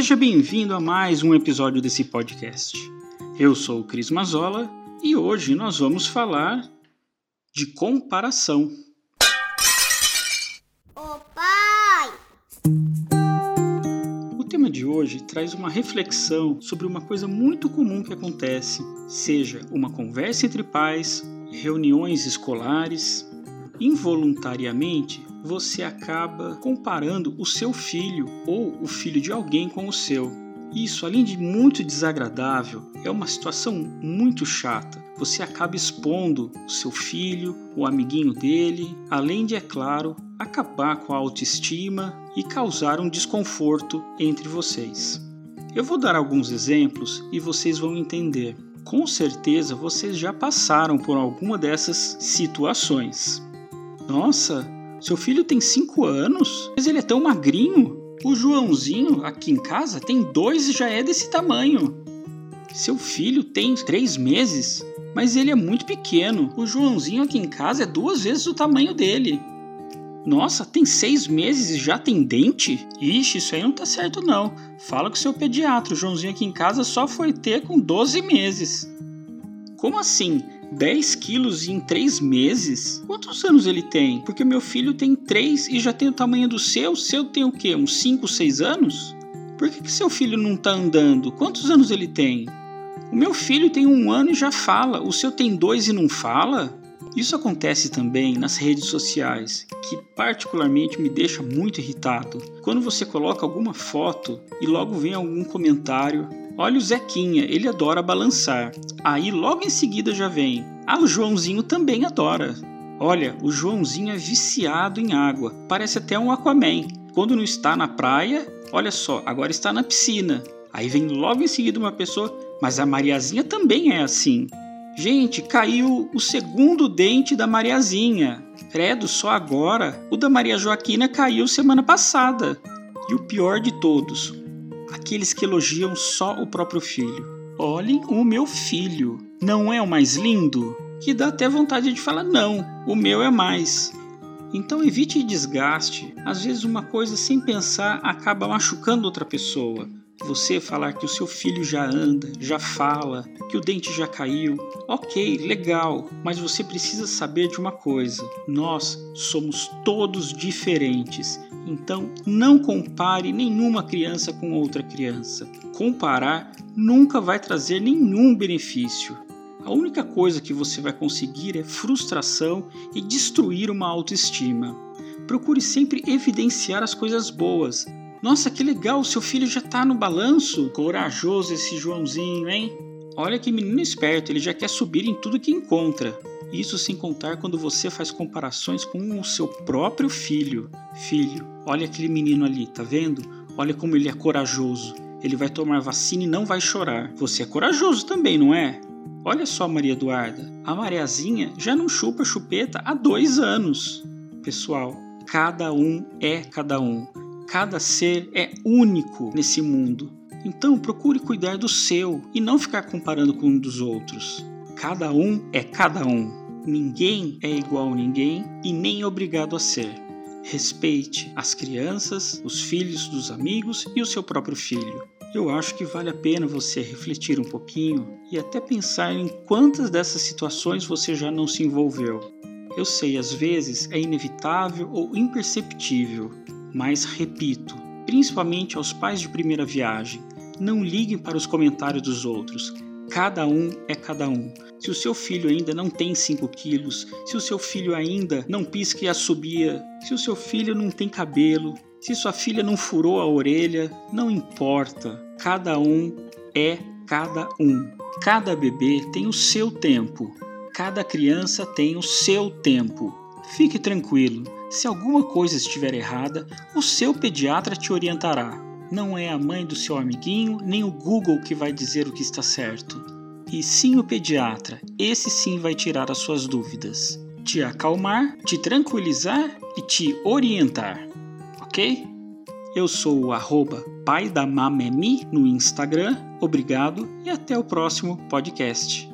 Seja bem-vindo a mais um episódio desse podcast. Eu sou o Cris Mazola e hoje nós vamos falar de comparação. Ô pai! O tema de hoje traz uma reflexão sobre uma coisa muito comum que acontece, seja uma conversa entre pais, reuniões escolares. Involuntariamente, você acaba comparando o seu filho ou o filho de alguém com o seu. Isso, além de muito desagradável, é uma situação muito chata. Você acaba expondo o seu filho, o amiguinho dele, além de, é claro, acabar com a autoestima e causar um desconforto entre vocês. Eu vou dar alguns exemplos e vocês vão entender. Com certeza vocês já passaram por alguma dessas situações. Nossa, seu filho tem 5 anos, mas ele é tão magrinho. O Joãozinho aqui em casa tem dois e já é desse tamanho. Seu filho tem três meses, mas ele é muito pequeno. O Joãozinho aqui em casa é duas vezes o tamanho dele. Nossa, tem seis meses e já tem dente? Ixi, isso aí não tá certo não. Fala com seu pediatra, o Joãozinho aqui em casa só foi ter com 12 meses. Como assim? 10 quilos em 3 meses? Quantos anos ele tem? Porque meu filho tem 3 e já tem o tamanho do seu. Seu tem o quê? Uns 5, 6 anos? Por que, que seu filho não está andando? Quantos anos ele tem? O meu filho tem um ano e já fala. O seu tem dois e não fala? Isso acontece também nas redes sociais, que particularmente me deixa muito irritado. Quando você coloca alguma foto e logo vem algum comentário Olha o Zequinha, ele adora balançar. Aí logo em seguida já vem. Ah, o Joãozinho também adora. Olha, o Joãozinho é viciado em água. Parece até um Aquaman. Quando não está na praia, olha só, agora está na piscina. Aí vem logo em seguida uma pessoa, mas a Mariazinha também é assim. Gente, caiu o segundo dente da Mariazinha. Credo, só agora. O da Maria Joaquina caiu semana passada. E o pior de todos, aqueles que elogiam só o próprio filho. Olhem o meu filho, não é o mais lindo? Que dá até vontade de falar: não, o meu é mais. Então evite desgaste. Às vezes, uma coisa sem pensar acaba machucando outra pessoa. Você falar que o seu filho já anda, já fala, que o dente já caiu, ok, legal, mas você precisa saber de uma coisa: nós somos todos diferentes. Então não compare nenhuma criança com outra criança. Comparar nunca vai trazer nenhum benefício. A única coisa que você vai conseguir é frustração e destruir uma autoestima. Procure sempre evidenciar as coisas boas, nossa, que legal, seu filho já tá no balanço. Corajoso esse Joãozinho, hein? Olha que menino esperto, ele já quer subir em tudo que encontra. Isso sem contar quando você faz comparações com o seu próprio filho. Filho, olha aquele menino ali, tá vendo? Olha como ele é corajoso. Ele vai tomar vacina e não vai chorar. Você é corajoso também, não é? Olha só, Maria Eduarda. A Mariazinha já não chupa chupeta há dois anos. Pessoal, cada um é cada um. Cada ser é único nesse mundo. Então procure cuidar do seu e não ficar comparando com um dos outros. Cada um é cada um. Ninguém é igual a ninguém e nem obrigado a ser. Respeite as crianças, os filhos dos amigos e o seu próprio filho. Eu acho que vale a pena você refletir um pouquinho e até pensar em quantas dessas situações você já não se envolveu. Eu sei, às vezes é inevitável ou imperceptível, mas repito, principalmente aos pais de primeira viagem, não liguem para os comentários dos outros. Cada um é cada um. Se o seu filho ainda não tem 5 quilos, se o seu filho ainda não pisca e assobia, se o seu filho não tem cabelo, se sua filha não furou a orelha, não importa. Cada um é cada um. Cada bebê tem o seu tempo. Cada criança tem o seu tempo. Fique tranquilo, se alguma coisa estiver errada, o seu pediatra te orientará. Não é a mãe do seu amiguinho nem o Google que vai dizer o que está certo. E sim o pediatra, esse sim vai tirar as suas dúvidas, te acalmar, te tranquilizar e te orientar, ok? Eu sou o arroba pai da Mamemi no Instagram. Obrigado e até o próximo podcast.